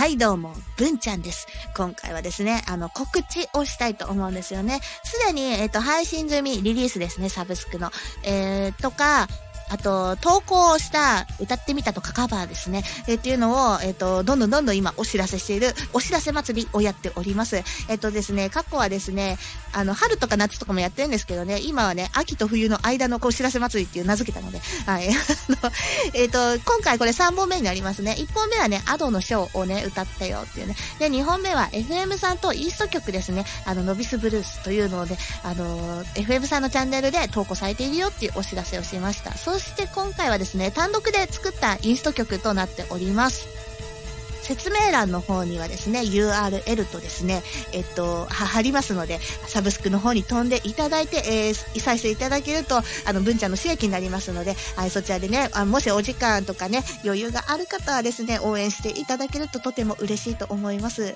はい、どうも、ぶんちゃんです。今回はですね、あの、告知をしたいと思うんですよね。すでに、えっ、と、配信済み、リリースですね、サブスクの。えー、とか、あと、投稿した歌ってみたとかカバーですね。えーっていうのを、えっ、と、どんどんどんどん今お知らせしている、お知らせ祭りをやっております。えっ、とですね、過去はですね、あの、春とか夏とかもやってるんですけどね、今はね、秋と冬の間のお知らせ祭りっていう名付けたので、はい。あの、えっ、と、今回これ3本目になりますね。1本目はね、アドのショーをね、歌ったよっていうね。で、2本目は FM さんとイースト曲ですね。あの、ノビスブルースというので、あの、FM さんのチャンネルで投稿されているよっていうお知らせをしました。そして今回はですね、単独で作ったインスト曲となっております。説明欄の方にはですね、URL とですね、えっと、貼りますので、サブスクの方に飛んでいただいて、えー、再生いただけると、あの、文ちゃんの収益になりますので、はい、そちらでね、あもしお時間とかね、余裕がある方はですね、応援していただけるととても嬉しいと思います。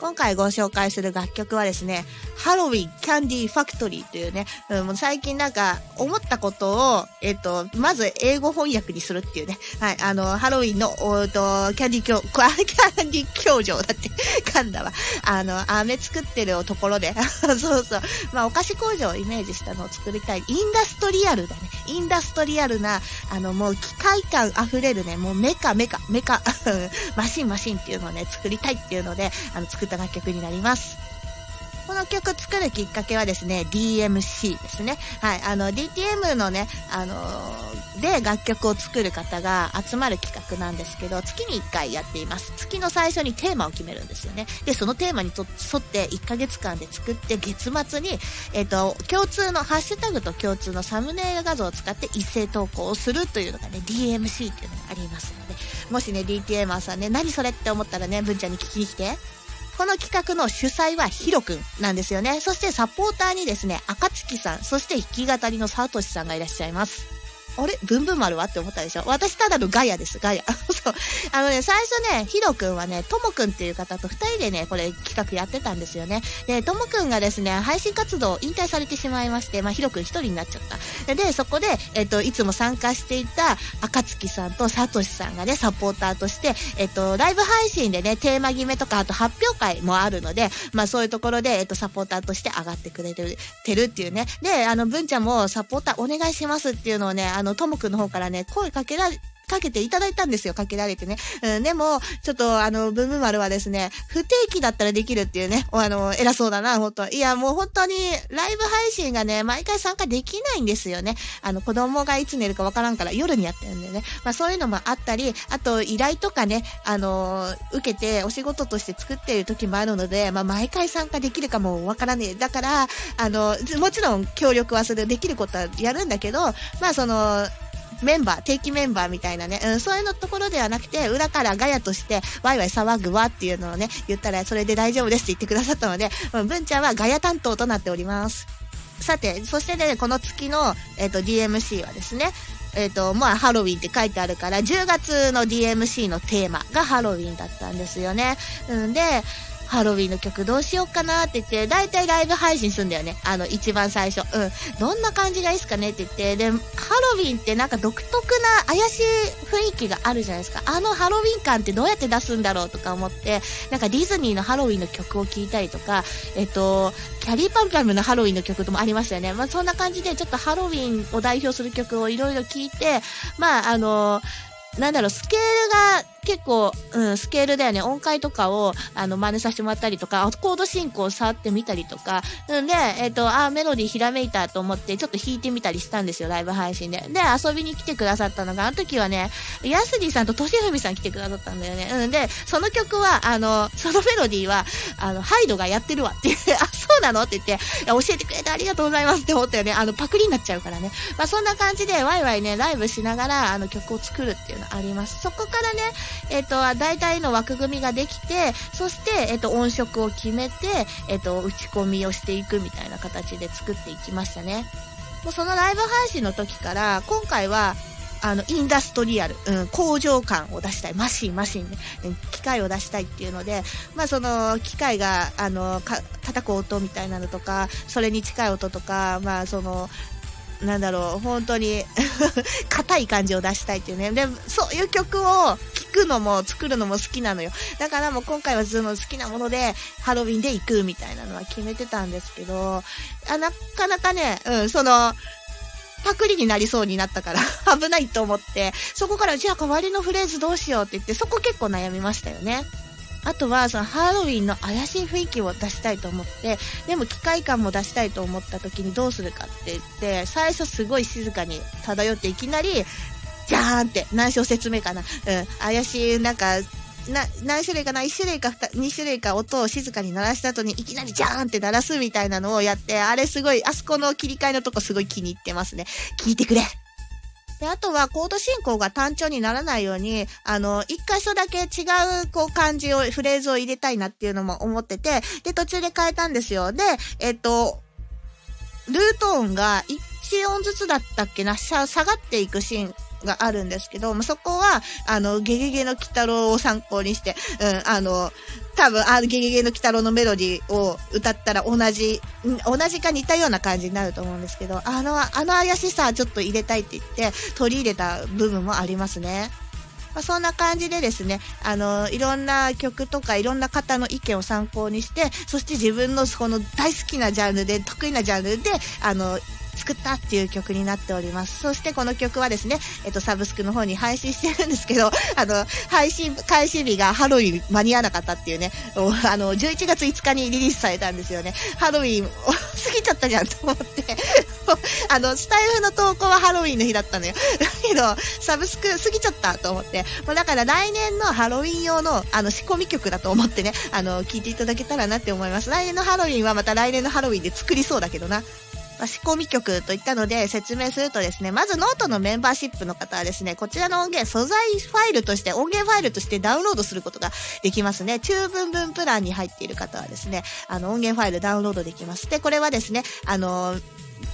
今回ご紹介する楽曲はですね、ハロウィンキャンディーファクトリーというね、うん、もう最近なんか思ったことを、えっと、まず英語翻訳にするっていうね、はい、あの、ハロウィンの、おっと、キャンディー教、キャンディー教場だって、噛んだわ。あの、飴作ってるところで、そうそう、まあ、お菓子工場をイメージしたのを作りたい。インダストリアルだね。インダストリアルな、あの、もう機械感溢れるね、もうメカメカ、メカ、マシンマシンっていうのをね、作りたいっていうので、あの、作った楽曲になります。この曲作るきっかけはですね、DMC ですね。はい。あの、DTM のね、あのーで楽曲を作る方が集まる企画なんですけど、月に1回やっています。月の最初にテーマを決めるんですよね。で、そのテーマに沿って1ヶ月間で作って、月末に、えっ、と、共通の、ハッシュタグと共通のサムネイル画像を使って一斉投稿をするというのがね、DMC っていうのがありますので、もしね、DTM さんね、何それって思ったらね、文ちゃんに聞きに来て。この企画の主催はヒロくんなんですよね。そしてサポーターにですね、赤月さん、そして弾き語りのサトシさんがいらっしゃいます。あれ？ブンブン丸は？って思ったでしょ？私ただのガヤです、ガヤ。そう。あのね、最初ね、ヒロくんはね、ともくんっていう方と二人でね、これ企画やってたんですよね。で、ともくんがですね、配信活動を引退されてしまいまして、まあ、ヒロくん一人になっちゃった。で、そこで、えっと、いつも参加していた赤月さんとサトシさんがね、サポーターとして、えっと、ライブ配信でね、テーマ決めとか、あと発表会もあるので、まあ、そういうところで、えっと、サポーターとして上がってくれる、てるっていうね。で、あの、文ちゃんもサポーターお願いしますっていうのをね、あの、ともくんの方からね、声かけら、かけていただいたんですよ、かけられてね。うん、でも、ちょっと、あの、ブンブ丸はですね、不定期だったらできるっていうね、あの、偉そうだな、本当いや、もう本当に、ライブ配信がね、毎回参加できないんですよね。あの、子供がいつ寝るかわからんから、夜にやってるんでね。まあ、そういうのもあったり、あと、依頼とかね、あの、受けて、お仕事として作っている時もあるので、まあ、毎回参加できるかもわからねえ。だから、あの、もちろん協力はする、できることはやるんだけど、まあ、その、メンバー、定期メンバーみたいなね、うん、そういうのところではなくて、裏からガヤとして、ワイワイ騒ぐわっていうのをね、言ったら、それで大丈夫ですって言ってくださったので、うん、文ちゃんはガヤ担当となっております。さて、そしてね、この月の、えっ、と、DMC はですね、えっ、と、まあ、ハロウィンって書いてあるから、10月の DMC のテーマがハロウィンだったんですよね。うんで、ハロウィンの曲どうしようかなって言って、だいたいライブ配信すんだよね。あの、一番最初。うん。どんな感じがいいっすかねって言って、で、ハロウィンってなんか独特な怪しい雰囲気があるじゃないですか。あのハロウィン感ってどうやって出すんだろうとか思って、なんかディズニーのハロウィンの曲を聴いたりとか、えっと、キャリーパンパムのハロウィンの曲ともありましたよね。まあそんな感じでちょっとハロウィンを代表する曲をいろいろ聴いて、まああの、なんだろう、スケールが結構、うん、スケールだよね。音階とかを、あの、真似させてもらったりとか、コード進行を触ってみたりとか、うんで、えっ、と、あ、メロディーひらめいたと思って、ちょっと弾いてみたりしたんですよ、ライブ配信で。で、遊びに来てくださったのが、あの時はね、ヤスディさんとトシフミさん来てくださったんだよね。うんで、その曲は、あの、そのメロディーは、あの、ハイドがやってるわって言って、あ、そうなのって言って、教えてくれてありがとうございますって思ったよね。あの、パクリになっちゃうからね。まあ、そんな感じで、ワイワイね、ライブしながら、あの、曲を作るっていうのあります。そこからね、えっ、と、大体の枠組みができて、そして、えっ、と、音色を決めて、えっ、と、打ち込みをしていくみたいな形で作っていきましたね。もうそのライブ配信の時から、今回は、あの、インダストリアル、うん、工場感を出したい。マシン、マシンね。機械を出したいっていうので、まあその、機械が、あの、叩く音みたいなのとか、それに近い音とか、まあその、なんだろう、本当に、硬い感じを出したいっていうね。で、そういう曲をくのも作るのも好きなのよ。だからもう今回はその好きなものでハロウィンで行くみたいなのは決めてたんですけど、あなかなかね、うん、その、パクリになりそうになったから 危ないと思って、そこからじゃあ代わりのフレーズどうしようって言って、そこ結構悩みましたよね。あとは、そのハロウィンの怪しい雰囲気を出したいと思って、でも機械感も出したいと思った時にどうするかって言って、最初すごい静かに漂っていきなり、じゃーんって、何小説目かな。うん、怪しい、なんか、な、何種類かな ?1 種類か 2, 種類か音を静かに鳴らした後にいきなりジャーンって鳴らすみたいなのをやって、あれすごい、あそこの切り替えのとこすごい気に入ってますね。聞いてくれで、あとはコード進行が単調にならないように、あの、一箇所だけ違う、こう、漢字を、フレーズを入れたいなっていうのも思ってて、で、途中で変えたんですよ。で、えっと、ルート音が1音ずつだったっけな、下がっていくシーンがあるんですけど、そこは、あの、ゲゲゲの鬼太郎を参考にして、うん、あの、多分、あゲゲゲの鬼太郎のメロディーを歌ったら同じ、同じか似たような感じになると思うんですけど、あの、あの怪しさちょっと入れたいって言って、取り入れた部分もありますね。まあ、そんな感じでですね、あの、いろんな曲とかいろんな方の意見を参考にして、そして自分のこの大好きなジャンルで、得意なジャンルで、あの、作ったっていう曲になっております。そしてこの曲はですね、えっと、サブスクの方に配信してるんですけど、あの、配信、開始日がハロウィン間に合わなかったっていうね、あの、11月5日にリリースされたんですよね。ハロウィン、過ぎちゃったじゃんと思って、あの、スタイフの投稿はハロウィンの日だったのよ。だ けど、サブスク過ぎちゃったと思って、もうだから来年のハロウィン用の、あの、仕込み曲だと思ってね、あの、聞いていただけたらなって思います。来年のハロウィンはまた来年のハロウィンで作りそうだけどな。まあ、仕込み曲といったので説明するとですね、まずノートのメンバーシップの方はですね、こちらの音源、素材ファイルとして、音源ファイルとしてダウンロードすることができますね。中文文プランに入っている方はですね、あの音源ファイルダウンロードできます。で、これはですね、あの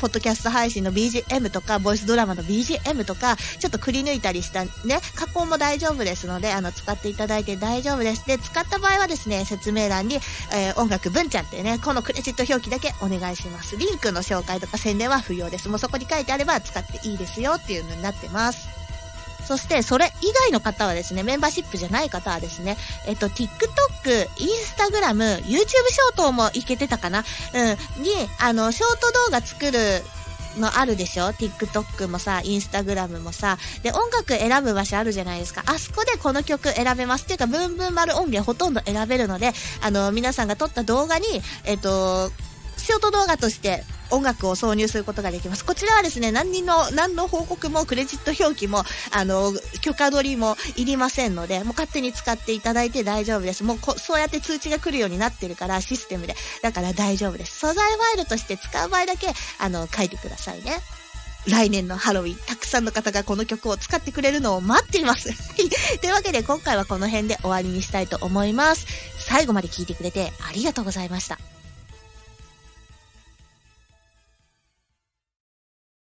ポッドキャスト配信の BGM とか、ボイスドラマの BGM とか、ちょっとくり抜いたりしたね、加工も大丈夫ですので、あの、使っていただいて大丈夫です。で、使った場合はですね、説明欄に、えー、音楽文ちゃんってね、このクレジット表記だけお願いします。リンクの紹介とか宣伝は不要です。もうそこに書いてあれば使っていいですよっていうのになってます。そして、それ以外の方はですね、メンバーシップじゃない方はですね、えっと、TikTok、Instagram、YouTube ショートもいけてたかなうん。に、あの、ショート動画作るのあるでしょ ?TikTok もさ、Instagram もさ。で、音楽選ぶ場所あるじゃないですか。あそこでこの曲選べます。っていうか、ブンブン丸音源ほとんど選べるので、あの、皆さんが撮った動画に、えっと、ショート動画として音楽を挿入することができます。こちらはですね、何の、何の報告もクレジット表記も、あの、許可取りもいりませんので、もう勝手に使っていただいて大丈夫です。もうこ、そうやって通知が来るようになってるから、システムで。だから大丈夫です。素材ファイルとして使う場合だけ、あの、書いてくださいね。来年のハロウィン、たくさんの方がこの曲を使ってくれるのを待っています。というわけで今回はこの辺で終わりにしたいと思います。最後まで聴いてくれてありがとうございました。